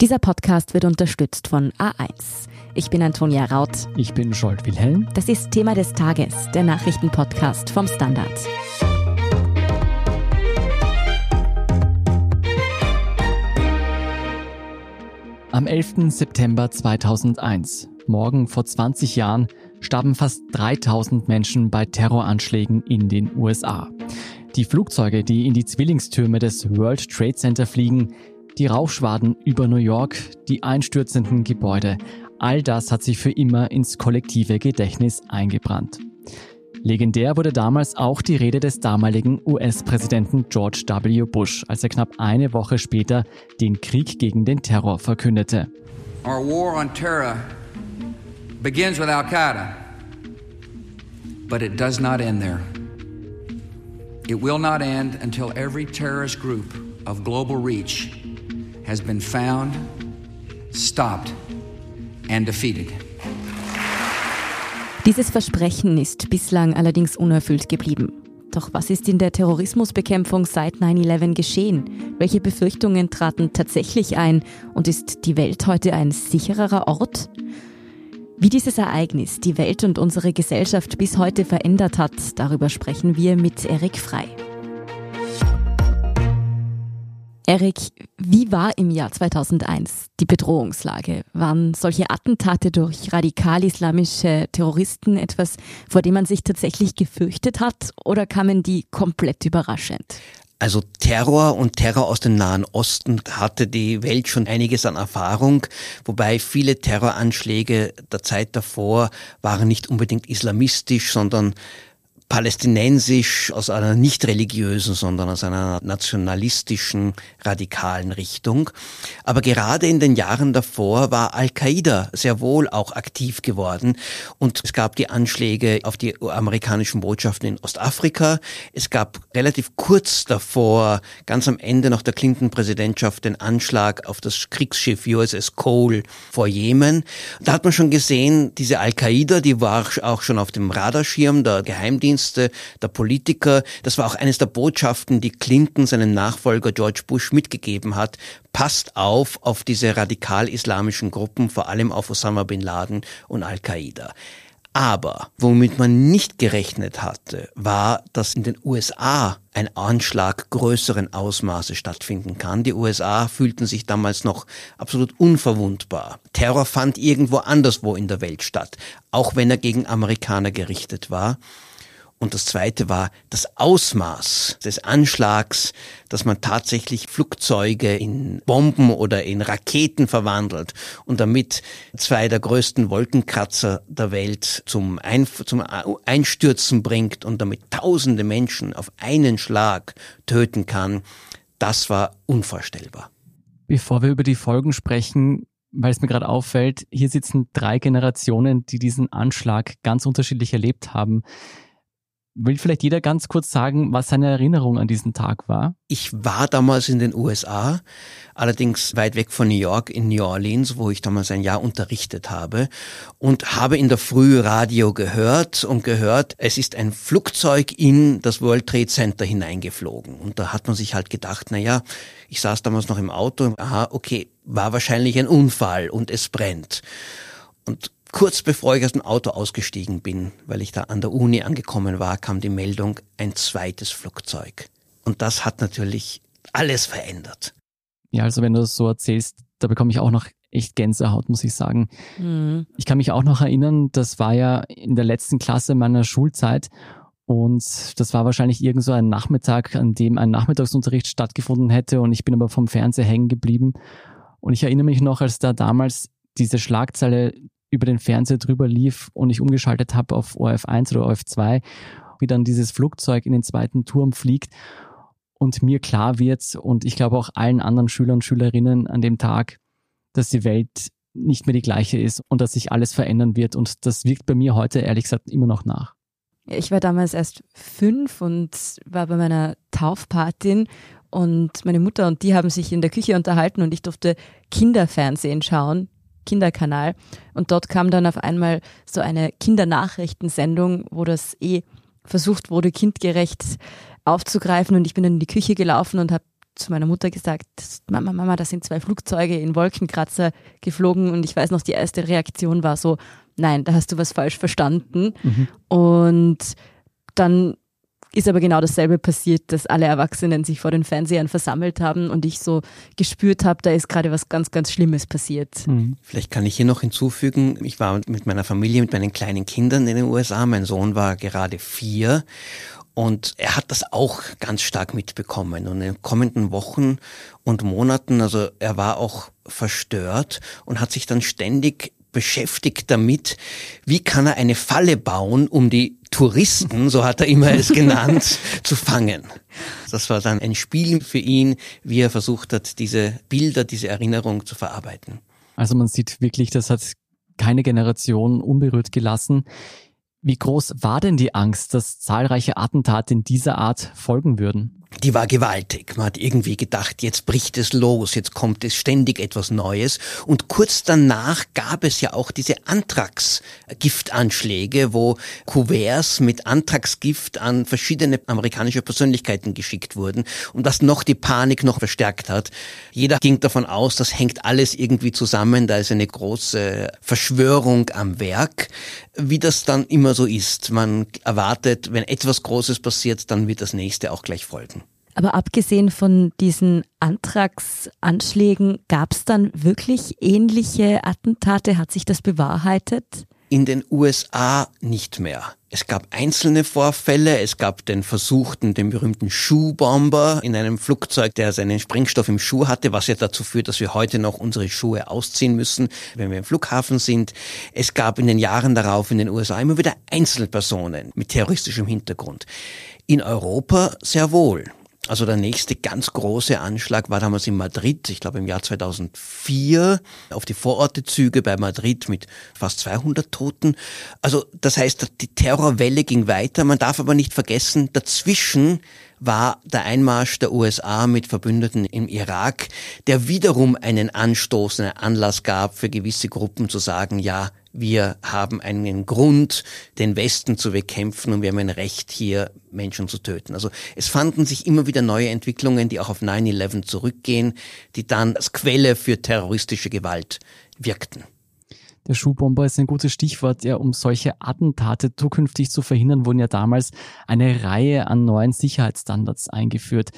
Dieser Podcast wird unterstützt von A1. Ich bin Antonia Raut. Ich bin Scholt Wilhelm. Das ist Thema des Tages, der Nachrichtenpodcast vom Standard. Am 11. September 2001, morgen vor 20 Jahren, starben fast 3000 Menschen bei Terroranschlägen in den USA. Die Flugzeuge, die in die Zwillingstürme des World Trade Center fliegen, die Rauchschwaden über New York, die einstürzenden Gebäude, all das hat sich für immer ins kollektive Gedächtnis eingebrannt. Legendär wurde damals auch die Rede des damaligen US-Präsidenten George W. Bush, als er knapp eine Woche später den Krieg gegen den Terror verkündete. Our war on terror begins with Al-Qaeda, but it does not end there. It will not end until every terrorist group of global reach has been found, stopped and defeated. Dieses Versprechen ist bislang allerdings unerfüllt geblieben. Doch was ist in der Terrorismusbekämpfung seit 9-11 geschehen? Welche Befürchtungen traten tatsächlich ein? Und ist die Welt heute ein sichererer Ort? Wie dieses Ereignis die Welt und unsere Gesellschaft bis heute verändert hat, darüber sprechen wir mit Erik Frei. Erik, wie war im Jahr 2001 die Bedrohungslage? Waren solche Attentate durch radikal-islamische Terroristen etwas, vor dem man sich tatsächlich gefürchtet hat oder kamen die komplett überraschend? Also Terror und Terror aus dem Nahen Osten hatte die Welt schon einiges an Erfahrung, wobei viele Terroranschläge der Zeit davor waren nicht unbedingt islamistisch, sondern palästinensisch aus einer nicht religiösen, sondern aus einer nationalistischen, radikalen Richtung. Aber gerade in den Jahren davor war Al-Qaida sehr wohl auch aktiv geworden und es gab die Anschläge auf die amerikanischen Botschaften in Ostafrika. Es gab relativ kurz davor, ganz am Ende noch der Clinton-Präsidentschaft, den Anschlag auf das Kriegsschiff USS Cole vor Jemen. Da hat man schon gesehen, diese Al-Qaida, die war auch schon auf dem Radarschirm der Geheimdienste Geheimdienste, der Politiker. Das war auch eines der Botschaften, die Clinton seinen Nachfolger George Bush mitgegeben hat. Passt auf auf diese radikal-islamischen Gruppen, vor allem auf Osama bin Laden und Al-Qaida. Aber womit man nicht gerechnet hatte, war, dass in den USA ein Anschlag größeren Ausmaße stattfinden kann. Die USA fühlten sich damals noch absolut unverwundbar. Terror fand irgendwo anderswo in der Welt statt, auch wenn er gegen Amerikaner gerichtet war. Und das zweite war das Ausmaß des Anschlags, dass man tatsächlich Flugzeuge in Bomben oder in Raketen verwandelt und damit zwei der größten Wolkenkratzer der Welt zum, Einf zum Einstürzen bringt und damit tausende Menschen auf einen Schlag töten kann. Das war unvorstellbar. Bevor wir über die Folgen sprechen, weil es mir gerade auffällt, hier sitzen drei Generationen, die diesen Anschlag ganz unterschiedlich erlebt haben. Will vielleicht jeder ganz kurz sagen, was seine Erinnerung an diesen Tag war? Ich war damals in den USA, allerdings weit weg von New York, in New Orleans, wo ich damals ein Jahr unterrichtet habe und habe in der Früh Radio gehört und gehört, es ist ein Flugzeug in das World Trade Center hineingeflogen. Und da hat man sich halt gedacht, na ja, ich saß damals noch im Auto, aha, okay, war wahrscheinlich ein Unfall und es brennt. Und Kurz bevor ich aus dem Auto ausgestiegen bin, weil ich da an der Uni angekommen war, kam die Meldung, ein zweites Flugzeug. Und das hat natürlich alles verändert. Ja, also wenn du das so erzählst, da bekomme ich auch noch echt Gänsehaut, muss ich sagen. Mhm. Ich kann mich auch noch erinnern, das war ja in der letzten Klasse meiner Schulzeit und das war wahrscheinlich irgend so ein Nachmittag, an dem ein Nachmittagsunterricht stattgefunden hätte und ich bin aber vom Fernseher hängen geblieben. Und ich erinnere mich noch, als da damals diese Schlagzeile über den Fernseher drüber lief und ich umgeschaltet habe auf ORF1 oder ORF2, wie dann dieses Flugzeug in den zweiten Turm fliegt und mir klar wird und ich glaube auch allen anderen Schülern und Schülerinnen an dem Tag, dass die Welt nicht mehr die gleiche ist und dass sich alles verändern wird und das wirkt bei mir heute ehrlich gesagt immer noch nach. Ich war damals erst fünf und war bei meiner Taufpatin und meine Mutter und die haben sich in der Küche unterhalten und ich durfte Kinderfernsehen schauen Kinderkanal. Und dort kam dann auf einmal so eine Kindernachrichtensendung, wo das eh versucht wurde, kindgerecht aufzugreifen. Und ich bin dann in die Küche gelaufen und habe zu meiner Mutter gesagt, Mama, Mama, da sind zwei Flugzeuge in Wolkenkratzer geflogen und ich weiß noch, die erste Reaktion war so, nein, da hast du was falsch verstanden. Mhm. Und dann ist aber genau dasselbe passiert, dass alle Erwachsenen sich vor den Fernsehern versammelt haben und ich so gespürt habe, da ist gerade was ganz, ganz Schlimmes passiert. Mhm. Vielleicht kann ich hier noch hinzufügen, ich war mit meiner Familie, mit meinen kleinen Kindern in den USA, mein Sohn war gerade vier und er hat das auch ganz stark mitbekommen. Und in den kommenden Wochen und Monaten, also er war auch verstört und hat sich dann ständig beschäftigt damit, wie kann er eine Falle bauen, um die Touristen, so hat er immer es genannt, zu fangen. Das war dann ein Spiel für ihn, wie er versucht hat, diese Bilder, diese Erinnerung zu verarbeiten. Also man sieht wirklich, das hat keine Generation unberührt gelassen. Wie groß war denn die Angst, dass zahlreiche Attentate in dieser Art folgen würden? Die war gewaltig. Man hat irgendwie gedacht, jetzt bricht es los, jetzt kommt es ständig etwas Neues. Und kurz danach gab es ja auch diese Antrax-Giftanschläge, wo Kuverts mit Antraxgift an verschiedene amerikanische Persönlichkeiten geschickt wurden und das noch die Panik noch verstärkt hat. Jeder ging davon aus, das hängt alles irgendwie zusammen, da ist eine große Verschwörung am Werk. Wie das dann immer so ist. Man erwartet, wenn etwas Großes passiert, dann wird das nächste auch gleich folgen. Aber abgesehen von diesen Antragsanschlägen, gab es dann wirklich ähnliche Attentate? Hat sich das bewahrheitet? In den USA nicht mehr. Es gab einzelne Vorfälle. Es gab den versuchten, den berühmten Schuhbomber in einem Flugzeug, der seinen Sprengstoff im Schuh hatte, was ja dazu führt, dass wir heute noch unsere Schuhe ausziehen müssen, wenn wir im Flughafen sind. Es gab in den Jahren darauf in den USA immer wieder Einzelpersonen mit terroristischem Hintergrund. In Europa sehr wohl. Also der nächste ganz große Anschlag war damals in Madrid, ich glaube im Jahr 2004, auf die Vorortezüge bei Madrid mit fast 200 Toten. Also das heißt, die Terrorwelle ging weiter. Man darf aber nicht vergessen, dazwischen war der Einmarsch der USA mit Verbündeten im Irak, der wiederum einen Anstoß, einen Anlass gab für gewisse Gruppen zu sagen, ja, wir haben einen Grund, den Westen zu bekämpfen und wir haben ein Recht, hier Menschen zu töten. Also es fanden sich immer wieder neue Entwicklungen, die auch auf 9-11 zurückgehen, die dann als Quelle für terroristische Gewalt wirkten. Der Schuhbomber ist ein gutes Stichwort. Ja, um solche Attentate zukünftig zu verhindern, wurden ja damals eine Reihe an neuen Sicherheitsstandards eingeführt.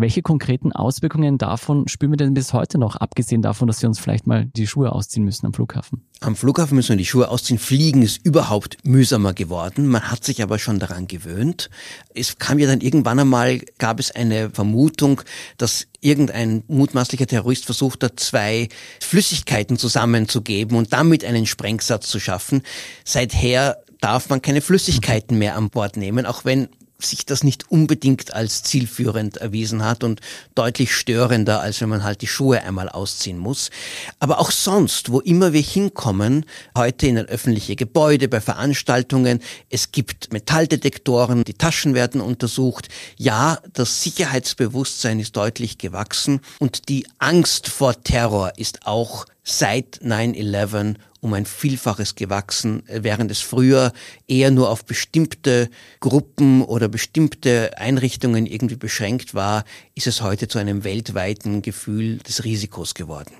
Welche konkreten Auswirkungen davon spüren wir denn bis heute noch, abgesehen davon, dass wir uns vielleicht mal die Schuhe ausziehen müssen am Flughafen? Am Flughafen müssen wir die Schuhe ausziehen. Fliegen ist überhaupt mühsamer geworden. Man hat sich aber schon daran gewöhnt. Es kam ja dann irgendwann einmal, gab es eine Vermutung, dass irgendein mutmaßlicher Terrorist versucht hat, zwei Flüssigkeiten zusammenzugeben und damit einen Sprengsatz zu schaffen. Seither darf man keine Flüssigkeiten mehr an Bord nehmen, auch wenn sich das nicht unbedingt als zielführend erwiesen hat und deutlich störender, als wenn man halt die Schuhe einmal ausziehen muss. Aber auch sonst, wo immer wir hinkommen, heute in ein öffentliche Gebäude, bei Veranstaltungen, es gibt Metalldetektoren, die Taschen werden untersucht. Ja, das Sicherheitsbewusstsein ist deutlich gewachsen und die Angst vor Terror ist auch seit 9-11 um ein Vielfaches gewachsen, während es früher eher nur auf bestimmte Gruppen oder bestimmte Einrichtungen irgendwie beschränkt war, ist es heute zu einem weltweiten Gefühl des Risikos geworden.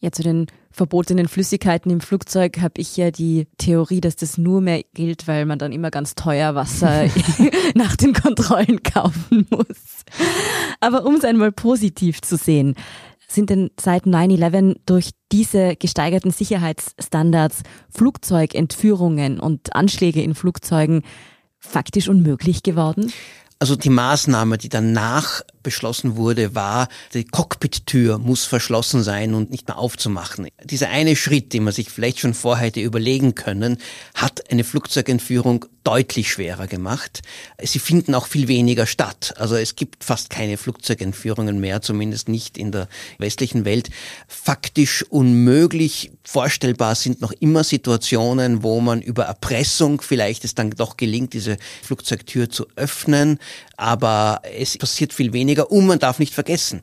Ja, zu den verbotenen Flüssigkeiten im Flugzeug habe ich ja die Theorie, dass das nur mehr gilt, weil man dann immer ganz teuer Wasser nach den Kontrollen kaufen muss. Aber um es einmal positiv zu sehen, sind denn seit 9-11 durch diese gesteigerten Sicherheitsstandards Flugzeugentführungen und Anschläge in Flugzeugen faktisch unmöglich geworden? Also die Maßnahme, die danach beschlossen wurde, war, die Cockpit-Tür muss verschlossen sein und nicht mehr aufzumachen. Dieser eine Schritt, den man sich vielleicht schon vorher hätte überlegen können, hat eine Flugzeugentführung deutlich schwerer gemacht. Sie finden auch viel weniger statt. Also es gibt fast keine Flugzeugentführungen mehr, zumindest nicht in der westlichen Welt. Faktisch unmöglich vorstellbar sind noch immer Situationen, wo man über Erpressung vielleicht es dann doch gelingt, diese Flugzeugtür zu öffnen. Aber es passiert viel weniger und man darf nicht vergessen,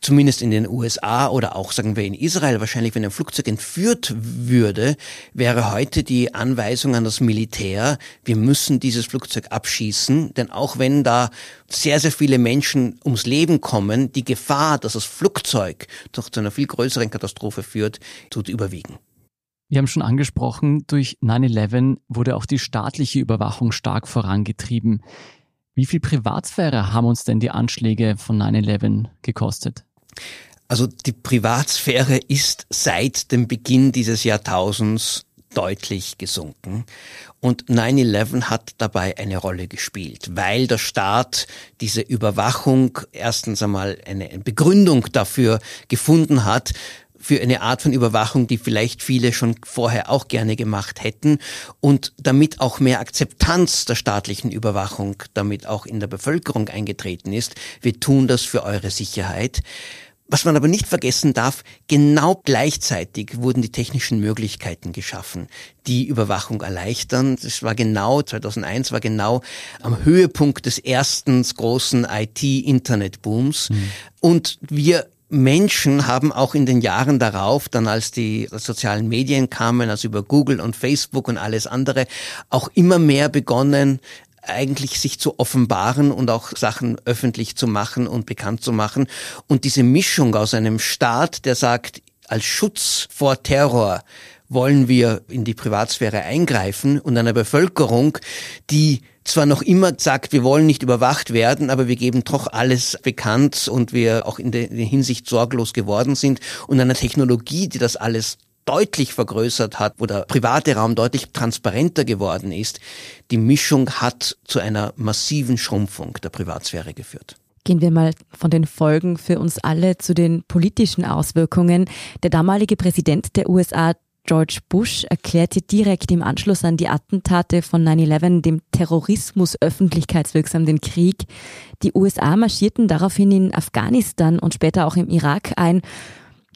zumindest in den USA oder auch sagen wir in Israel, wahrscheinlich wenn ein Flugzeug entführt würde, wäre heute die Anweisung an das Militär, wir müssen dieses Flugzeug abschießen, denn auch wenn da sehr, sehr viele Menschen ums Leben kommen, die Gefahr, dass das Flugzeug doch zu einer viel größeren Katastrophe führt, tut überwiegen. Wir haben schon angesprochen, durch 9-11 wurde auch die staatliche Überwachung stark vorangetrieben. Wie viel Privatsphäre haben uns denn die Anschläge von 9-11 gekostet? Also die Privatsphäre ist seit dem Beginn dieses Jahrtausends deutlich gesunken. Und 9-11 hat dabei eine Rolle gespielt, weil der Staat diese Überwachung erstens einmal eine Begründung dafür gefunden hat, für eine Art von Überwachung, die vielleicht viele schon vorher auch gerne gemacht hätten und damit auch mehr Akzeptanz der staatlichen Überwachung damit auch in der Bevölkerung eingetreten ist. Wir tun das für eure Sicherheit. Was man aber nicht vergessen darf, genau gleichzeitig wurden die technischen Möglichkeiten geschaffen, die Überwachung erleichtern. Das war genau, 2001 war genau am Höhepunkt des ersten großen IT-Internet-Booms. Mhm. Und wir Menschen haben auch in den Jahren darauf, dann als die sozialen Medien kamen, also über Google und Facebook und alles andere, auch immer mehr begonnen, eigentlich sich zu offenbaren und auch Sachen öffentlich zu machen und bekannt zu machen. Und diese Mischung aus einem Staat, der sagt, als Schutz vor Terror wollen wir in die Privatsphäre eingreifen und einer Bevölkerung, die zwar noch immer sagt, wir wollen nicht überwacht werden, aber wir geben doch alles bekannt und wir auch in der Hinsicht sorglos geworden sind und einer Technologie, die das alles deutlich vergrößert hat, wo der private Raum deutlich transparenter geworden ist, die Mischung hat zu einer massiven Schrumpfung der Privatsphäre geführt. Gehen wir mal von den Folgen für uns alle zu den politischen Auswirkungen. Der damalige Präsident der USA, George Bush erklärte direkt im Anschluss an die Attentate von 9-11 dem Terrorismus öffentlichkeitswirksam den Krieg. Die USA marschierten daraufhin in Afghanistan und später auch im Irak ein.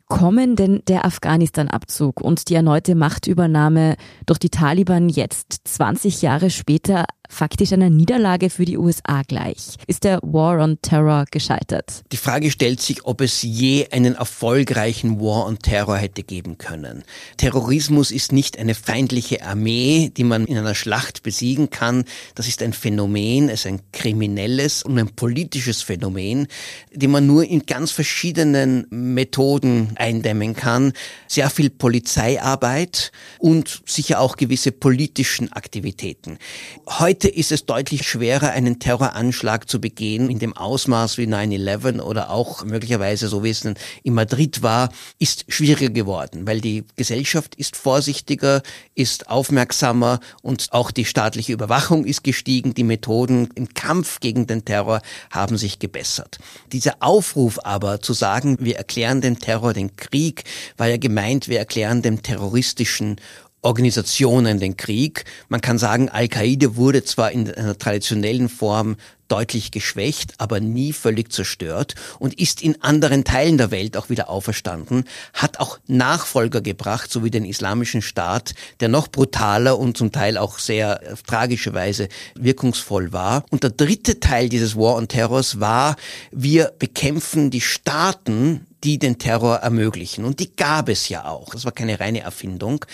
Kommen denn der Afghanistan-Abzug und die erneute Machtübernahme durch die Taliban jetzt 20 Jahre später faktisch einer Niederlage für die USA gleich. Ist der War on Terror gescheitert? Die Frage stellt sich, ob es je einen erfolgreichen War on Terror hätte geben können. Terrorismus ist nicht eine feindliche Armee, die man in einer Schlacht besiegen kann. Das ist ein Phänomen, es ist ein kriminelles und ein politisches Phänomen, die man nur in ganz verschiedenen Methoden eindämmen kann. Sehr viel Polizeiarbeit und sicher auch gewisse politischen Aktivitäten. Heute Heute ist es deutlich schwerer, einen Terroranschlag zu begehen in dem Ausmaß wie 9-11 oder auch möglicherweise, so wie es in Madrid war, ist schwieriger geworden, weil die Gesellschaft ist vorsichtiger, ist aufmerksamer und auch die staatliche Überwachung ist gestiegen. Die Methoden im Kampf gegen den Terror haben sich gebessert. Dieser Aufruf aber zu sagen, wir erklären den Terror, den Krieg, war ja gemeint, wir erklären dem terroristischen Organisationen den Krieg. Man kann sagen, Al-Qaida wurde zwar in einer traditionellen Form deutlich geschwächt, aber nie völlig zerstört und ist in anderen Teilen der Welt auch wieder auferstanden, hat auch Nachfolger gebracht, so wie den Islamischen Staat, der noch brutaler und zum Teil auch sehr äh, tragischerweise wirkungsvoll war. Und der dritte Teil dieses War on Terrors war, wir bekämpfen die Staaten, die den Terror ermöglichen. Und die gab es ja auch. Das war keine reine Erfindung.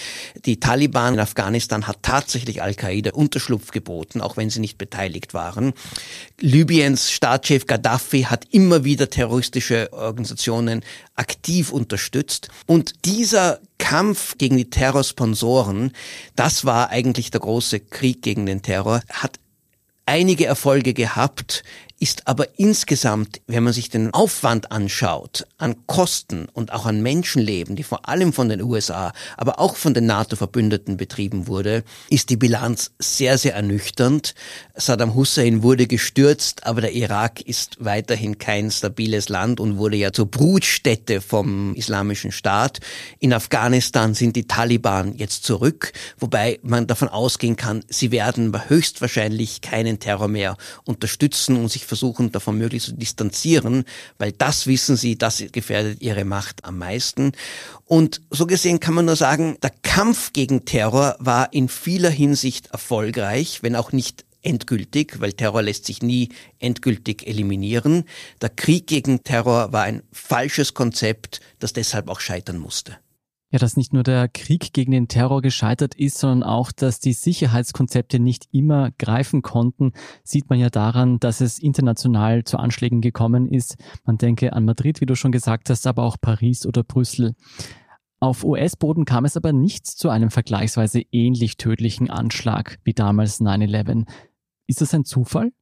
Die Taliban in Afghanistan hat tatsächlich Al-Qaida Unterschlupf geboten, auch wenn sie nicht beteiligt waren. Libyens Staatschef Gaddafi hat immer wieder terroristische Organisationen aktiv unterstützt. Und dieser Kampf gegen die Terrorsponsoren, das war eigentlich der große Krieg gegen den Terror, hat einige Erfolge gehabt, ist aber insgesamt, wenn man sich den Aufwand anschaut, an Kosten und auch an Menschenleben, die vor allem von den USA, aber auch von den NATO-Verbündeten betrieben wurde, ist die Bilanz sehr, sehr ernüchternd. Saddam Hussein wurde gestürzt, aber der Irak ist weiterhin kein stabiles Land und wurde ja zur Brutstätte vom Islamischen Staat. In Afghanistan sind die Taliban jetzt zurück, wobei man davon ausgehen kann, sie werden höchstwahrscheinlich keinen Terror mehr unterstützen und sich versuchen, davon möglichst zu distanzieren, weil das wissen sie, das gefährdet ihre Macht am meisten. Und so gesehen kann man nur sagen, der Kampf gegen Terror war in vieler Hinsicht erfolgreich, wenn auch nicht endgültig, weil Terror lässt sich nie endgültig eliminieren. Der Krieg gegen Terror war ein falsches Konzept, das deshalb auch scheitern musste. Ja, dass nicht nur der Krieg gegen den Terror gescheitert ist, sondern auch, dass die Sicherheitskonzepte nicht immer greifen konnten, sieht man ja daran, dass es international zu Anschlägen gekommen ist. Man denke an Madrid, wie du schon gesagt hast, aber auch Paris oder Brüssel. Auf US-Boden kam es aber nicht zu einem vergleichsweise ähnlich tödlichen Anschlag wie damals 9-11. Ist das ein Zufall?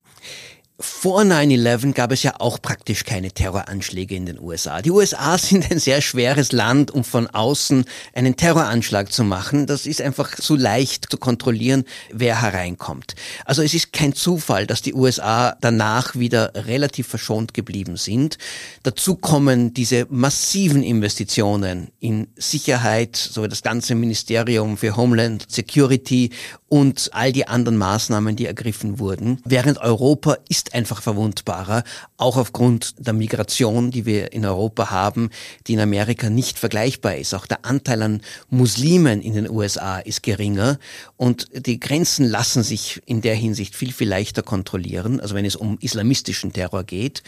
Vor 9-11 gab es ja auch praktisch keine Terroranschläge in den USA. Die USA sind ein sehr schweres Land, um von außen einen Terroranschlag zu machen. Das ist einfach zu leicht zu kontrollieren, wer hereinkommt. Also es ist kein Zufall, dass die USA danach wieder relativ verschont geblieben sind. Dazu kommen diese massiven Investitionen in Sicherheit, so das ganze Ministerium für Homeland Security und all die anderen Maßnahmen, die ergriffen wurden. Während Europa ist einfach verwundbarer, auch aufgrund der Migration, die wir in Europa haben, die in Amerika nicht vergleichbar ist. Auch der Anteil an Muslimen in den USA ist geringer und die Grenzen lassen sich in der Hinsicht viel, viel leichter kontrollieren, also wenn es um islamistischen Terror geht.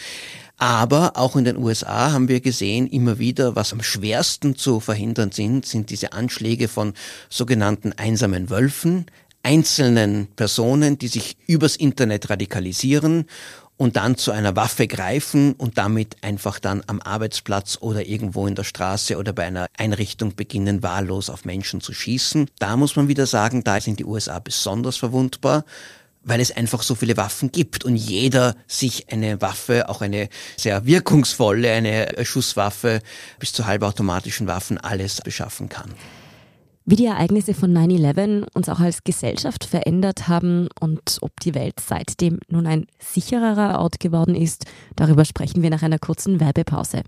Aber auch in den USA haben wir gesehen, immer wieder, was am schwersten zu verhindern sind, sind diese Anschläge von sogenannten einsamen Wölfen, einzelnen Personen, die sich übers Internet radikalisieren und dann zu einer Waffe greifen und damit einfach dann am Arbeitsplatz oder irgendwo in der Straße oder bei einer Einrichtung beginnen, wahllos auf Menschen zu schießen. Da muss man wieder sagen, da sind die USA besonders verwundbar weil es einfach so viele Waffen gibt und jeder sich eine Waffe, auch eine sehr wirkungsvolle, eine Schusswaffe bis zu halbautomatischen Waffen alles beschaffen kann. Wie die Ereignisse von 9-11 uns auch als Gesellschaft verändert haben und ob die Welt seitdem nun ein sichererer Ort geworden ist, darüber sprechen wir nach einer kurzen Werbepause.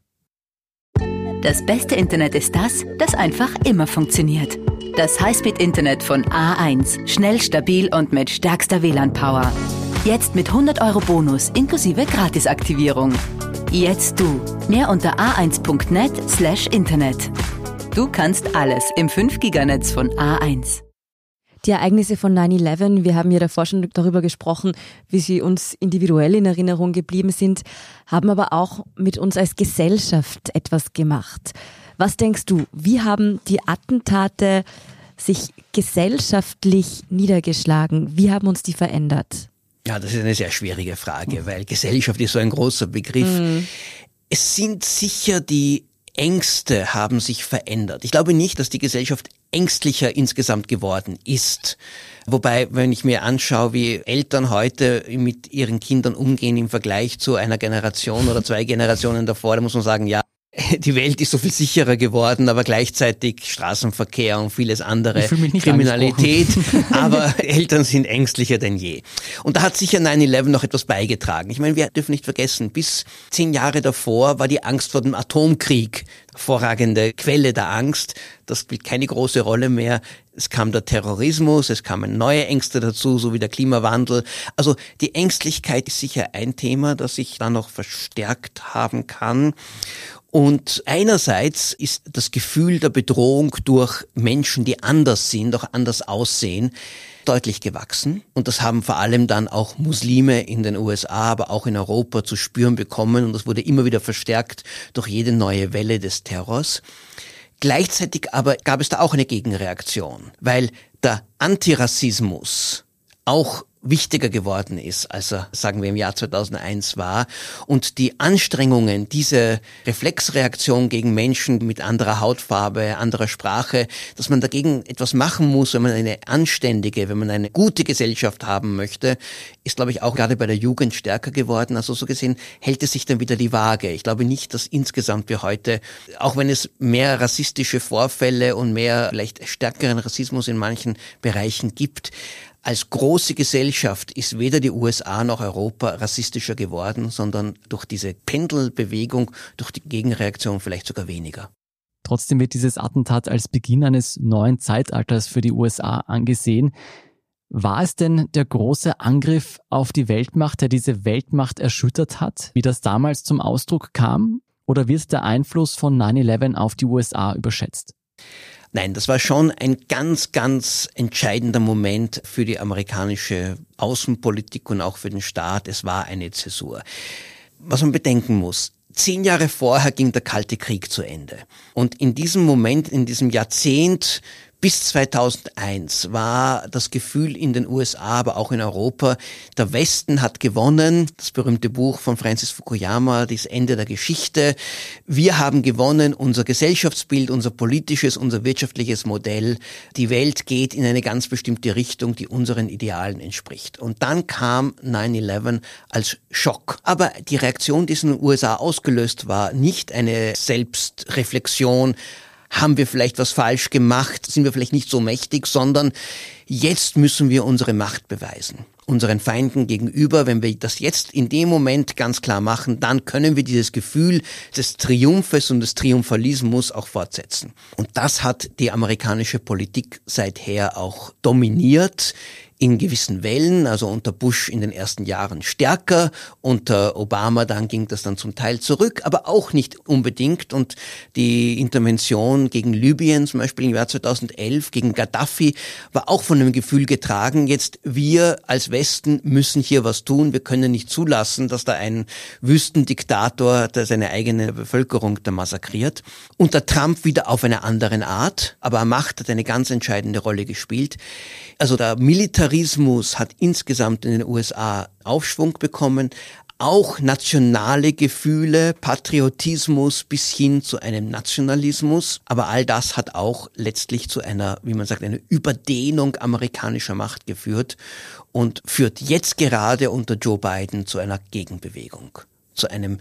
Das beste Internet ist das, das einfach immer funktioniert. Das Highspeed-Internet von A1. Schnell, stabil und mit stärkster WLAN-Power. Jetzt mit 100 Euro Bonus inklusive Gratisaktivierung. Jetzt du. Mehr unter a1.net slash Internet. Du kannst alles im 5-Giganetz von A1. Die Ereignisse von 9-11, wir haben ja davor schon darüber gesprochen, wie sie uns individuell in Erinnerung geblieben sind, haben aber auch mit uns als Gesellschaft etwas gemacht. Was denkst du, wie haben die Attentate sich gesellschaftlich niedergeschlagen? Wie haben uns die verändert? Ja, das ist eine sehr schwierige Frage, weil Gesellschaft ist so ein großer Begriff. Mhm. Es sind sicher die Ängste haben sich verändert. Ich glaube nicht, dass die Gesellschaft ängstlicher insgesamt geworden ist. Wobei, wenn ich mir anschaue, wie Eltern heute mit ihren Kindern umgehen im Vergleich zu einer Generation oder zwei Generationen davor, da muss man sagen, ja, die Welt ist so viel sicherer geworden, aber gleichzeitig Straßenverkehr und vieles andere, Kriminalität, aber Eltern sind ängstlicher denn je. Und da hat sicher 9-11 noch etwas beigetragen. Ich meine, wir dürfen nicht vergessen, bis zehn Jahre davor war die Angst vor dem Atomkrieg hervorragende Quelle der Angst. Das spielt keine große Rolle mehr. Es kam der Terrorismus, es kamen neue Ängste dazu, so wie der Klimawandel. Also die Ängstlichkeit ist sicher ein Thema, das sich dann noch verstärkt haben kann. Und einerseits ist das Gefühl der Bedrohung durch Menschen, die anders sind, auch anders aussehen, deutlich gewachsen. Und das haben vor allem dann auch Muslime in den USA, aber auch in Europa zu spüren bekommen. Und das wurde immer wieder verstärkt durch jede neue Welle des Terrors. Gleichzeitig aber gab es da auch eine Gegenreaktion, weil der Antirassismus auch wichtiger geworden ist, als er, sagen wir, im Jahr 2001 war. Und die Anstrengungen, diese Reflexreaktion gegen Menschen mit anderer Hautfarbe, anderer Sprache, dass man dagegen etwas machen muss, wenn man eine anständige, wenn man eine gute Gesellschaft haben möchte, ist, glaube ich, auch gerade bei der Jugend stärker geworden. Also so gesehen hält es sich dann wieder die Waage. Ich glaube nicht, dass insgesamt wir heute, auch wenn es mehr rassistische Vorfälle und mehr vielleicht stärkeren Rassismus in manchen Bereichen gibt, als große Gesellschaft ist weder die USA noch Europa rassistischer geworden, sondern durch diese Pendelbewegung, durch die Gegenreaktion vielleicht sogar weniger. Trotzdem wird dieses Attentat als Beginn eines neuen Zeitalters für die USA angesehen. War es denn der große Angriff auf die Weltmacht, der diese Weltmacht erschüttert hat, wie das damals zum Ausdruck kam? Oder wird der Einfluss von 9-11 auf die USA überschätzt? Nein, das war schon ein ganz, ganz entscheidender Moment für die amerikanische Außenpolitik und auch für den Staat. Es war eine Zäsur. Was man bedenken muss, Zehn Jahre vorher ging der Kalte Krieg zu Ende. Und in diesem Moment, in diesem Jahrzehnt bis 2001 war das Gefühl in den USA, aber auch in Europa, der Westen hat gewonnen. Das berühmte Buch von Francis Fukuyama, das Ende der Geschichte. Wir haben gewonnen, unser Gesellschaftsbild, unser politisches, unser wirtschaftliches Modell. Die Welt geht in eine ganz bestimmte Richtung, die unseren Idealen entspricht. Und dann kam 9-11 als Schock. Aber die Reaktion, die es in den USA ausgelöst war, nicht eine Selbstreflexion, haben wir vielleicht was falsch gemacht, sind wir vielleicht nicht so mächtig, sondern jetzt müssen wir unsere Macht beweisen unseren Feinden gegenüber. Wenn wir das jetzt in dem Moment ganz klar machen, dann können wir dieses Gefühl des Triumphes und des Triumphalismus auch fortsetzen. Und das hat die amerikanische Politik seither auch dominiert in gewissen Wellen, also unter Bush in den ersten Jahren stärker, unter Obama dann ging das dann zum Teil zurück, aber auch nicht unbedingt und die Intervention gegen Libyen zum Beispiel im Jahr 2011, gegen Gaddafi, war auch von dem Gefühl getragen, jetzt wir als Westen müssen hier was tun, wir können nicht zulassen, dass da ein Wüstendiktator der seine eigene Bevölkerung da massakriert. Unter Trump wieder auf eine andere Art, aber Macht hat eine ganz entscheidende Rolle gespielt. Also der Militarismus hat insgesamt in den USA Aufschwung bekommen, auch nationale Gefühle, Patriotismus bis hin zu einem Nationalismus. Aber all das hat auch letztlich zu einer, wie man sagt, einer Überdehnung amerikanischer Macht geführt und führt jetzt gerade unter Joe Biden zu einer Gegenbewegung, zu einem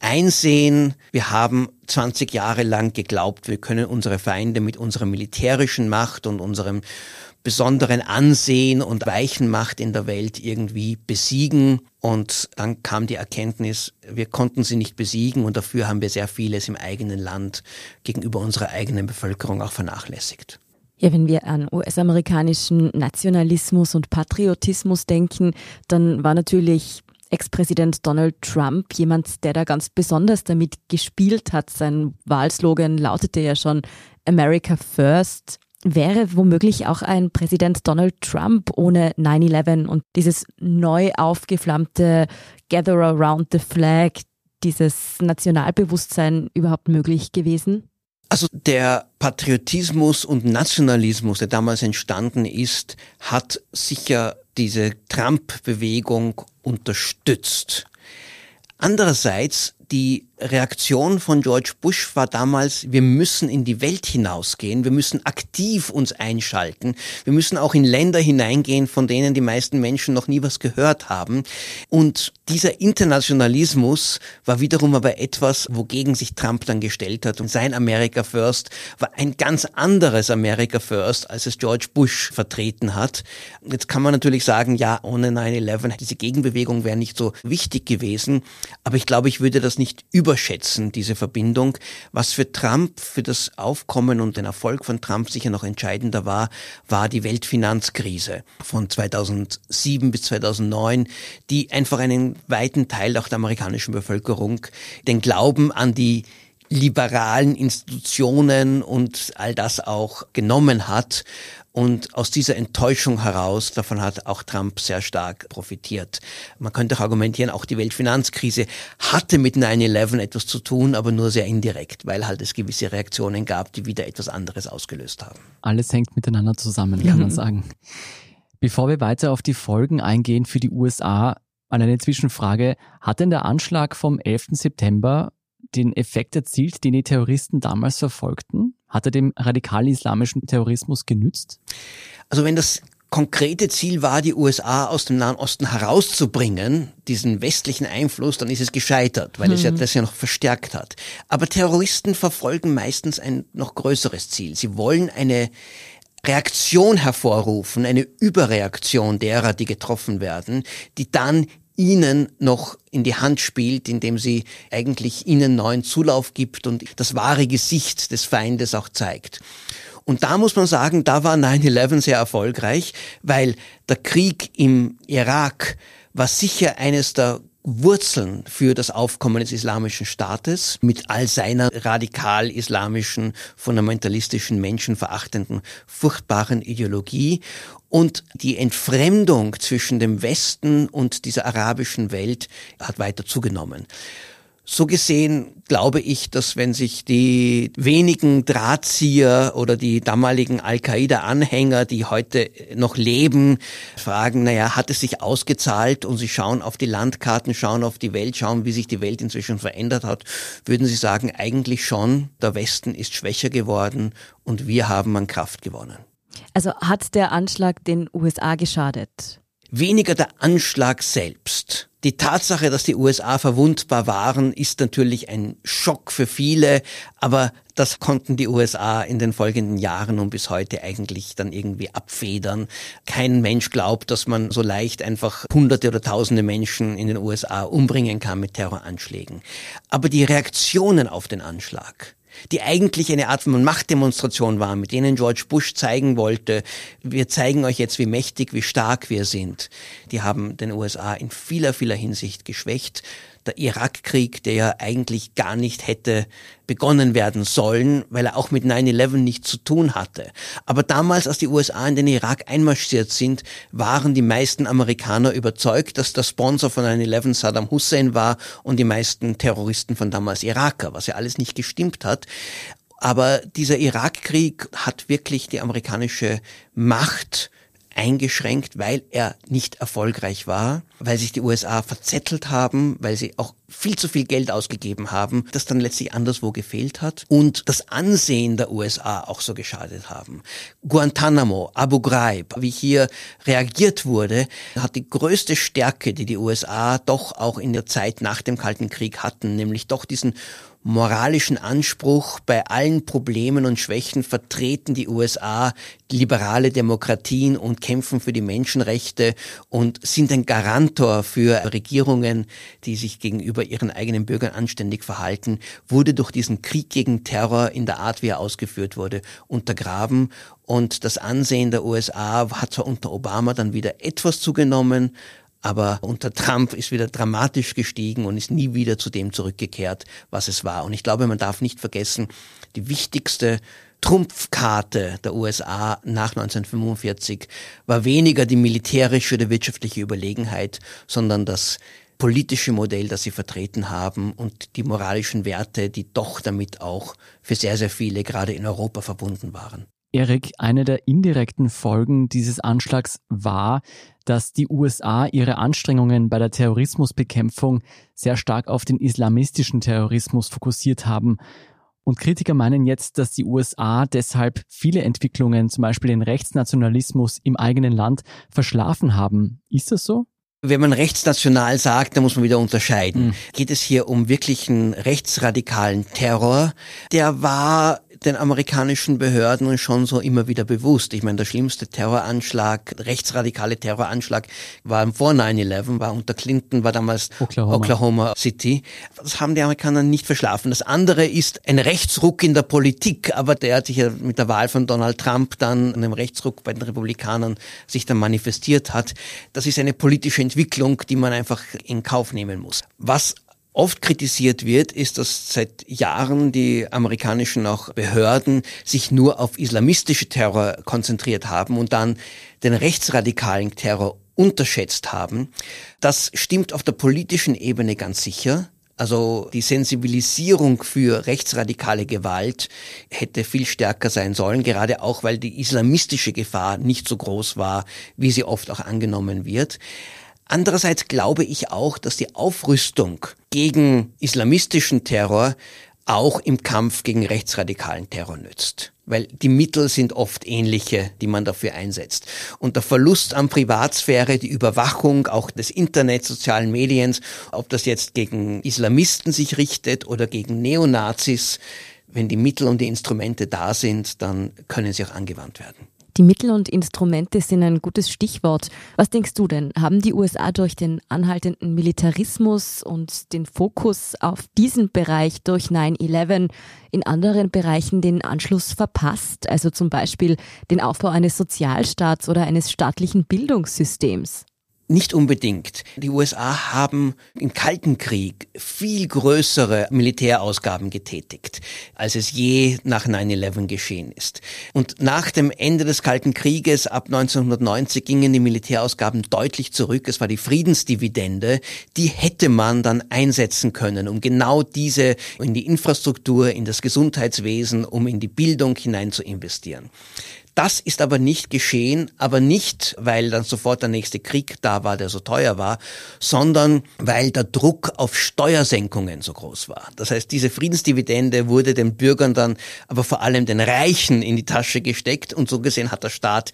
Einsehen, wir haben 20 Jahre lang geglaubt, wir können unsere Feinde mit unserer militärischen Macht und unserem besonderen Ansehen und weichen Macht in der Welt irgendwie besiegen. Und dann kam die Erkenntnis, wir konnten sie nicht besiegen und dafür haben wir sehr vieles im eigenen Land gegenüber unserer eigenen Bevölkerung auch vernachlässigt. Ja, wenn wir an US-amerikanischen Nationalismus und Patriotismus denken, dann war natürlich Ex-Präsident Donald Trump jemand, der da ganz besonders damit gespielt hat. Sein Wahlslogan lautete ja schon America First. Wäre womöglich auch ein Präsident Donald Trump ohne 9-11 und dieses neu aufgeflammte Gather Around the Flag, dieses Nationalbewusstsein überhaupt möglich gewesen? Also der Patriotismus und Nationalismus, der damals entstanden ist, hat sicher diese Trump-Bewegung unterstützt. Andererseits die Reaktion von George Bush war damals, wir müssen in die Welt hinausgehen, wir müssen aktiv uns einschalten, wir müssen auch in Länder hineingehen, von denen die meisten Menschen noch nie was gehört haben. Und dieser Internationalismus war wiederum aber etwas, wogegen sich Trump dann gestellt hat. Und sein America First war ein ganz anderes America First, als es George Bush vertreten hat. Jetzt kann man natürlich sagen, ja, ohne 9-11, diese Gegenbewegung wäre nicht so wichtig gewesen. Aber ich glaube, ich würde das nicht überschätzen, diese Verbindung. Was für Trump, für das Aufkommen und den Erfolg von Trump sicher noch entscheidender war, war die Weltfinanzkrise von 2007 bis 2009, die einfach einen weiten Teil auch der amerikanischen Bevölkerung den Glauben an die liberalen Institutionen und all das auch genommen hat und aus dieser Enttäuschung heraus, davon hat auch Trump sehr stark profitiert. Man könnte auch argumentieren, auch die Weltfinanzkrise hatte mit 9-11 etwas zu tun, aber nur sehr indirekt, weil halt es gewisse Reaktionen gab, die wieder etwas anderes ausgelöst haben. Alles hängt miteinander zusammen, kann man sagen. Bevor wir weiter auf die Folgen eingehen für die USA, an eine Zwischenfrage. Hat denn der Anschlag vom 11. September den Effekt erzielt, den die Terroristen damals verfolgten? Hat er dem radikal-islamischen Terrorismus genützt? Also wenn das konkrete Ziel war, die USA aus dem Nahen Osten herauszubringen, diesen westlichen Einfluss, dann ist es gescheitert, weil mhm. es ja mhm. das ja noch verstärkt hat. Aber Terroristen verfolgen meistens ein noch größeres Ziel. Sie wollen eine Reaktion hervorrufen, eine Überreaktion derer, die getroffen werden, die dann ihnen noch in die Hand spielt, indem sie eigentlich ihnen neuen Zulauf gibt und das wahre Gesicht des Feindes auch zeigt. Und da muss man sagen, da war 9-11 sehr erfolgreich, weil der Krieg im Irak war sicher eines der Wurzeln für das Aufkommen des islamischen Staates mit all seiner radikal islamischen, fundamentalistischen, menschenverachtenden, furchtbaren Ideologie und die Entfremdung zwischen dem Westen und dieser arabischen Welt hat weiter zugenommen. So gesehen glaube ich, dass wenn sich die wenigen Drahtzieher oder die damaligen Al-Qaida-Anhänger, die heute noch leben, fragen, naja, hat es sich ausgezahlt und sie schauen auf die Landkarten, schauen auf die Welt, schauen, wie sich die Welt inzwischen verändert hat, würden sie sagen, eigentlich schon, der Westen ist schwächer geworden und wir haben an Kraft gewonnen. Also hat der Anschlag den USA geschadet? Weniger der Anschlag selbst. Die Tatsache, dass die USA verwundbar waren, ist natürlich ein Schock für viele, aber das konnten die USA in den folgenden Jahren und bis heute eigentlich dann irgendwie abfedern. Kein Mensch glaubt, dass man so leicht einfach hunderte oder tausende Menschen in den USA umbringen kann mit Terroranschlägen. Aber die Reaktionen auf den Anschlag, die eigentlich eine Art von Machtdemonstration war, mit denen George Bush zeigen wollte, wir zeigen euch jetzt, wie mächtig, wie stark wir sind. Die haben den USA in vieler, vieler Hinsicht geschwächt der Irakkrieg, der ja eigentlich gar nicht hätte begonnen werden sollen, weil er auch mit 9-11 nichts zu tun hatte. Aber damals, als die USA in den Irak einmarschiert sind, waren die meisten Amerikaner überzeugt, dass der Sponsor von 9-11 Saddam Hussein war und die meisten Terroristen von damals Iraker, was ja alles nicht gestimmt hat. Aber dieser Irakkrieg hat wirklich die amerikanische Macht eingeschränkt, weil er nicht erfolgreich war, weil sich die USA verzettelt haben, weil sie auch viel zu viel Geld ausgegeben haben, das dann letztlich anderswo gefehlt hat und das Ansehen der USA auch so geschadet haben. Guantanamo, Abu Ghraib, wie hier reagiert wurde, hat die größte Stärke, die die USA doch auch in der Zeit nach dem Kalten Krieg hatten, nämlich doch diesen moralischen Anspruch, bei allen Problemen und Schwächen vertreten die USA liberale Demokratien und kämpfen für die Menschenrechte und sind ein Garantor für Regierungen, die sich gegenüber ihren eigenen Bürgern anständig verhalten, wurde durch diesen Krieg gegen Terror in der Art, wie er ausgeführt wurde, untergraben. Und das Ansehen der USA hat zwar unter Obama dann wieder etwas zugenommen, aber unter Trump ist wieder dramatisch gestiegen und ist nie wieder zu dem zurückgekehrt, was es war. Und ich glaube, man darf nicht vergessen, die wichtigste Trumpfkarte der USA nach 1945 war weniger die militärische oder wirtschaftliche Überlegenheit, sondern das politische Modell, das sie vertreten haben und die moralischen Werte, die doch damit auch für sehr, sehr viele gerade in Europa verbunden waren. Erik, eine der indirekten Folgen dieses Anschlags war, dass die USA ihre Anstrengungen bei der Terrorismusbekämpfung sehr stark auf den islamistischen Terrorismus fokussiert haben. Und Kritiker meinen jetzt, dass die USA deshalb viele Entwicklungen, zum Beispiel den Rechtsnationalismus im eigenen Land, verschlafen haben. Ist das so? Wenn man rechtsnational sagt, dann muss man wieder unterscheiden. Mhm. Geht es hier um wirklichen rechtsradikalen Terror? Der war den amerikanischen Behörden schon so immer wieder bewusst. Ich meine, der schlimmste Terroranschlag, rechtsradikale Terroranschlag war vor 9-11, war unter Clinton, war damals Oklahoma. Oklahoma City. Das haben die Amerikaner nicht verschlafen. Das andere ist ein Rechtsruck in der Politik, aber der hat sich ja mit der Wahl von Donald Trump dann, einem Rechtsruck bei den Republikanern, sich dann manifestiert hat. Das ist eine politische Entwicklung, die man einfach in Kauf nehmen muss. Was oft kritisiert wird, ist, dass seit Jahren die amerikanischen auch Behörden sich nur auf islamistische Terror konzentriert haben und dann den rechtsradikalen Terror unterschätzt haben. Das stimmt auf der politischen Ebene ganz sicher. Also die Sensibilisierung für rechtsradikale Gewalt hätte viel stärker sein sollen, gerade auch weil die islamistische Gefahr nicht so groß war, wie sie oft auch angenommen wird. Andererseits glaube ich auch, dass die Aufrüstung gegen islamistischen Terror auch im Kampf gegen rechtsradikalen Terror nützt. Weil die Mittel sind oft ähnliche, die man dafür einsetzt. Und der Verlust an Privatsphäre, die Überwachung auch des Internets, sozialen Mediens, ob das jetzt gegen Islamisten sich richtet oder gegen Neonazis, wenn die Mittel und die Instrumente da sind, dann können sie auch angewandt werden. Die Mittel und Instrumente sind ein gutes Stichwort. Was denkst du denn? Haben die USA durch den anhaltenden Militarismus und den Fokus auf diesen Bereich durch 9-11 in anderen Bereichen den Anschluss verpasst? Also zum Beispiel den Aufbau eines Sozialstaats oder eines staatlichen Bildungssystems? Nicht unbedingt. Die USA haben im Kalten Krieg viel größere Militärausgaben getätigt, als es je nach 9-11 geschehen ist. Und nach dem Ende des Kalten Krieges ab 1990 gingen die Militärausgaben deutlich zurück. Es war die Friedensdividende. Die hätte man dann einsetzen können, um genau diese in die Infrastruktur, in das Gesundheitswesen, um in die Bildung hinein zu investieren. Das ist aber nicht geschehen, aber nicht, weil dann sofort der nächste Krieg da war, der so teuer war, sondern weil der Druck auf Steuersenkungen so groß war. Das heißt, diese Friedensdividende wurde den Bürgern dann, aber vor allem den Reichen in die Tasche gesteckt und so gesehen hat der Staat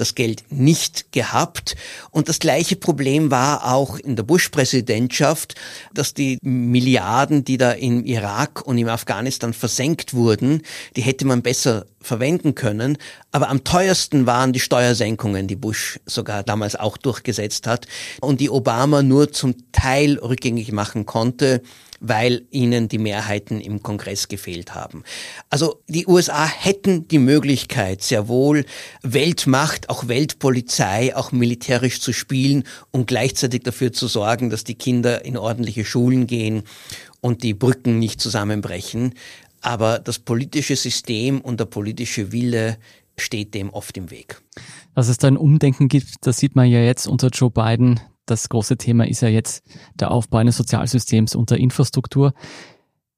das Geld nicht gehabt. Und das gleiche Problem war auch in der Bush-Präsidentschaft, dass die Milliarden, die da im Irak und im Afghanistan versenkt wurden, die hätte man besser verwenden können. Aber am teuersten waren die Steuersenkungen, die Bush sogar damals auch durchgesetzt hat und die Obama nur zum Teil rückgängig machen konnte weil ihnen die Mehrheiten im Kongress gefehlt haben. Also die USA hätten die Möglichkeit, sehr wohl Weltmacht, auch Weltpolizei, auch militärisch zu spielen und gleichzeitig dafür zu sorgen, dass die Kinder in ordentliche Schulen gehen und die Brücken nicht zusammenbrechen. Aber das politische System und der politische Wille steht dem oft im Weg. Dass es da ein Umdenken gibt, das sieht man ja jetzt unter Joe Biden. Das große Thema ist ja jetzt der Aufbau eines Sozialsystems und der Infrastruktur.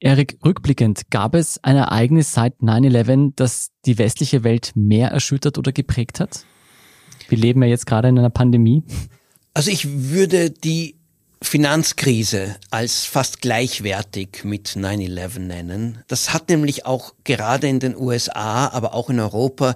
Erik, rückblickend, gab es ein Ereignis seit 9-11, das die westliche Welt mehr erschüttert oder geprägt hat? Wir leben ja jetzt gerade in einer Pandemie. Also ich würde die Finanzkrise als fast gleichwertig mit 9-11 nennen. Das hat nämlich auch gerade in den USA, aber auch in Europa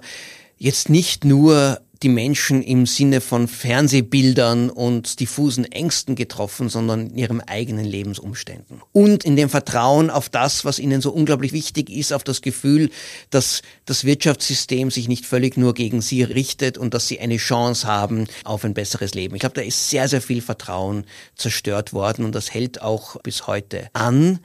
jetzt nicht nur die Menschen im Sinne von Fernsehbildern und diffusen Ängsten getroffen, sondern in ihren eigenen Lebensumständen. Und in dem Vertrauen auf das, was ihnen so unglaublich wichtig ist, auf das Gefühl, dass das Wirtschaftssystem sich nicht völlig nur gegen sie richtet und dass sie eine Chance haben auf ein besseres Leben. Ich glaube, da ist sehr, sehr viel Vertrauen zerstört worden und das hält auch bis heute an.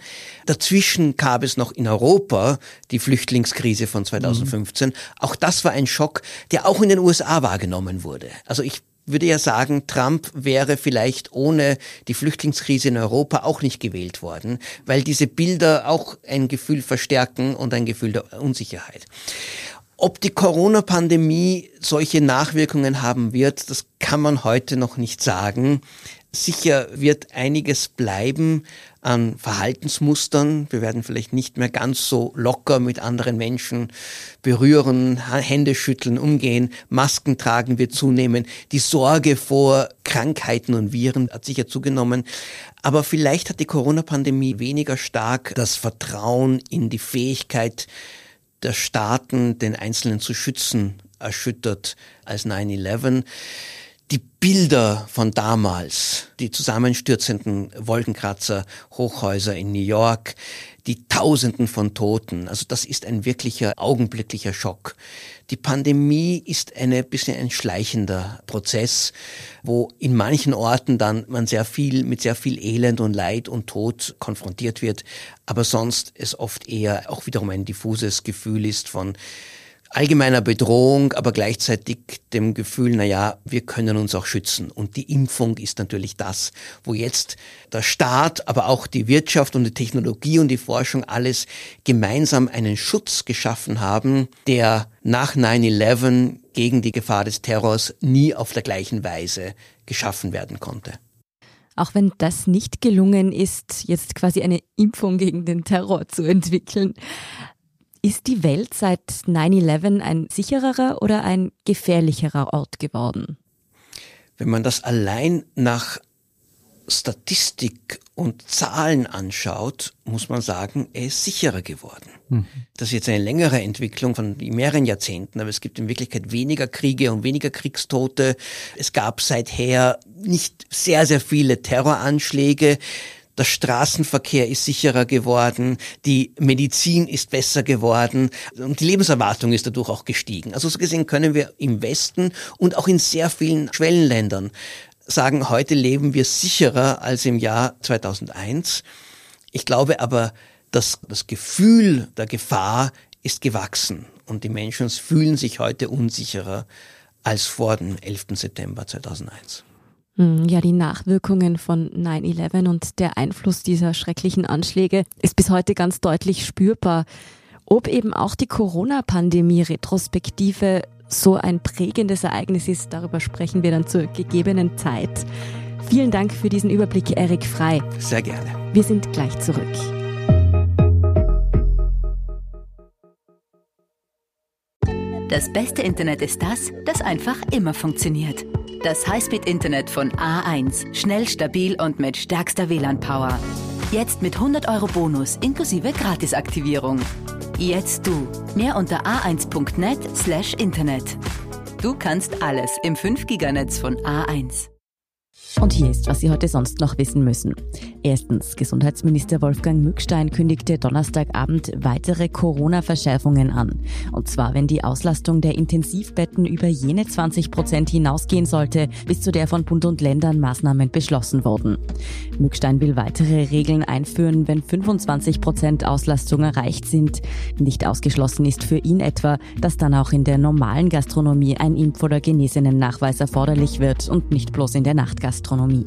Dazwischen gab es noch in Europa die Flüchtlingskrise von 2015. Mhm. Auch das war ein Schock, der auch in den USA wahrgenommen wurde. Also ich würde ja sagen, Trump wäre vielleicht ohne die Flüchtlingskrise in Europa auch nicht gewählt worden, weil diese Bilder auch ein Gefühl verstärken und ein Gefühl der Unsicherheit. Ob die Corona-Pandemie solche Nachwirkungen haben wird, das kann man heute noch nicht sagen. Sicher wird einiges bleiben an Verhaltensmustern. Wir werden vielleicht nicht mehr ganz so locker mit anderen Menschen berühren, Hände schütteln, umgehen. Masken tragen wir zunehmen. Die Sorge vor Krankheiten und Viren hat sicher zugenommen. Aber vielleicht hat die Corona-Pandemie weniger stark das Vertrauen in die Fähigkeit der Staaten, den Einzelnen zu schützen, erschüttert als 9-11 die Bilder von damals, die zusammenstürzenden Wolkenkratzer, Hochhäuser in New York, die Tausenden von Toten, also das ist ein wirklicher augenblicklicher Schock. Die Pandemie ist eine bisschen ein schleichender Prozess, wo in manchen Orten dann man sehr viel mit sehr viel Elend und Leid und Tod konfrontiert wird, aber sonst es oft eher auch wiederum ein diffuses Gefühl ist von allgemeiner Bedrohung, aber gleichzeitig dem Gefühl, na ja, wir können uns auch schützen. Und die Impfung ist natürlich das, wo jetzt der Staat, aber auch die Wirtschaft und die Technologie und die Forschung alles gemeinsam einen Schutz geschaffen haben, der nach 9-11 gegen die Gefahr des Terrors nie auf der gleichen Weise geschaffen werden konnte. Auch wenn das nicht gelungen ist, jetzt quasi eine Impfung gegen den Terror zu entwickeln, ist die Welt seit 9-11 ein sichererer oder ein gefährlicherer Ort geworden? Wenn man das allein nach Statistik und Zahlen anschaut, muss man sagen, er ist sicherer geworden. Mhm. Das ist jetzt eine längere Entwicklung von mehreren Jahrzehnten, aber es gibt in Wirklichkeit weniger Kriege und weniger Kriegstote. Es gab seither nicht sehr, sehr viele Terroranschläge. Der Straßenverkehr ist sicherer geworden, die Medizin ist besser geworden und die Lebenserwartung ist dadurch auch gestiegen. Also so gesehen können wir im Westen und auch in sehr vielen Schwellenländern sagen, heute leben wir sicherer als im Jahr 2001. Ich glaube aber, dass das Gefühl der Gefahr ist gewachsen und die Menschen fühlen sich heute unsicherer als vor dem 11. September 2001. Hm, ja, die Nachwirkungen von 9-11 und der Einfluss dieser schrecklichen Anschläge ist bis heute ganz deutlich spürbar. Ob eben auch die Corona-Pandemie-Retrospektive so ein prägendes Ereignis ist, darüber sprechen wir dann zur gegebenen Zeit. Vielen Dank für diesen Überblick, Erik Frei. Sehr gerne. Wir sind gleich zurück. Das beste Internet ist das, das einfach immer funktioniert. Das Highspeed-Internet von A1. Schnell, stabil und mit stärkster WLAN-Power. Jetzt mit 100 Euro Bonus inklusive Gratisaktivierung. Jetzt du. Mehr unter a1.net slash Internet. Du kannst alles im 5-Giganetz von A1. Und hier ist, was Sie heute sonst noch wissen müssen. Erstens, Gesundheitsminister Wolfgang Mückstein kündigte Donnerstagabend weitere Corona-Verschärfungen an. Und zwar, wenn die Auslastung der Intensivbetten über jene 20 Prozent hinausgehen sollte, bis zu der von Bund und Ländern Maßnahmen beschlossen wurden. Mückstein will weitere Regeln einführen, wenn 25 Prozent Auslastung erreicht sind. Nicht ausgeschlossen ist für ihn etwa, dass dann auch in der normalen Gastronomie ein Impf- oder Genesenen-Nachweis erforderlich wird und nicht bloß in der Nachtgastronomie.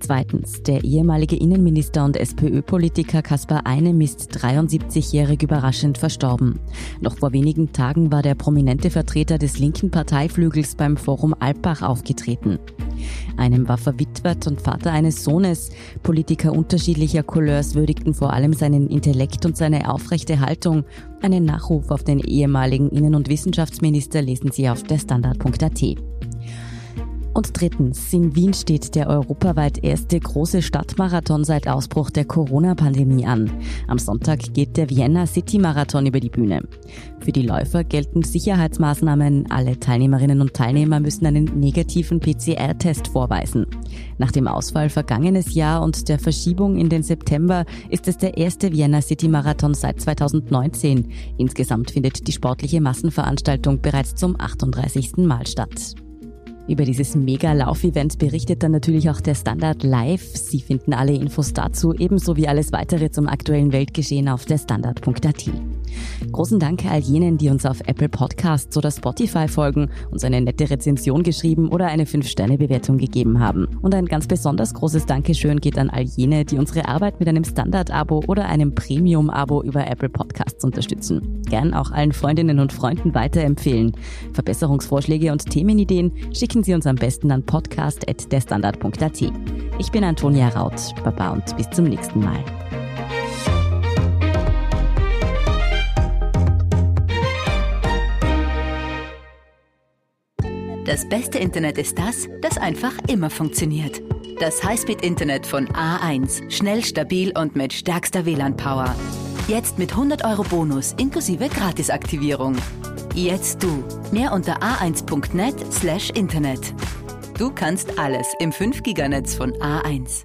Zweitens, der ehemalige Innenminister und SPÖ-Politiker Kaspar Einem ist 73-jährig überraschend verstorben. Noch vor wenigen Tagen war der prominente Vertreter des linken Parteiflügels beim Forum Alpbach aufgetreten. Einem war verwitwet und Vater eines Sohnes. Politiker unterschiedlicher Couleurs würdigten vor allem seinen Intellekt und seine aufrechte Haltung. Einen Nachruf auf den ehemaligen Innen- und Wissenschaftsminister lesen Sie auf der Standard.at. Und drittens, in Wien steht der europaweit erste große Stadtmarathon seit Ausbruch der Corona-Pandemie an. Am Sonntag geht der Vienna City Marathon über die Bühne. Für die Läufer gelten Sicherheitsmaßnahmen. Alle Teilnehmerinnen und Teilnehmer müssen einen negativen PCR-Test vorweisen. Nach dem Ausfall vergangenes Jahr und der Verschiebung in den September ist es der erste Vienna City Marathon seit 2019. Insgesamt findet die sportliche Massenveranstaltung bereits zum 38. Mal statt. Über dieses Mega-Lauf-Event berichtet dann natürlich auch der Standard live. Sie finden alle Infos dazu, ebenso wie alles weitere zum aktuellen Weltgeschehen auf der Standard.at. Großen Dank all jenen, die uns auf Apple Podcasts oder Spotify folgen, uns eine nette Rezension geschrieben oder eine 5-Sterne-Bewertung gegeben haben. Und ein ganz besonders großes Dankeschön geht an all jene, die unsere Arbeit mit einem Standard-Abo oder einem Premium-Abo über Apple Podcasts unterstützen. Gern auch allen Freundinnen und Freunden weiterempfehlen. Verbesserungsvorschläge und Themenideen schicken Sie uns am besten an podcast.derstandard.at. Ich bin Antonia Raut. Baba und bis zum nächsten Mal. Das beste Internet ist das, das einfach immer funktioniert. Das Highspeed-Internet von A1. Schnell, stabil und mit stärkster WLAN-Power. Jetzt mit 100 Euro Bonus inklusive Gratisaktivierung. Jetzt du. Mehr unter a1.net slash Internet. Du kannst alles im 5-Giganetz von A1.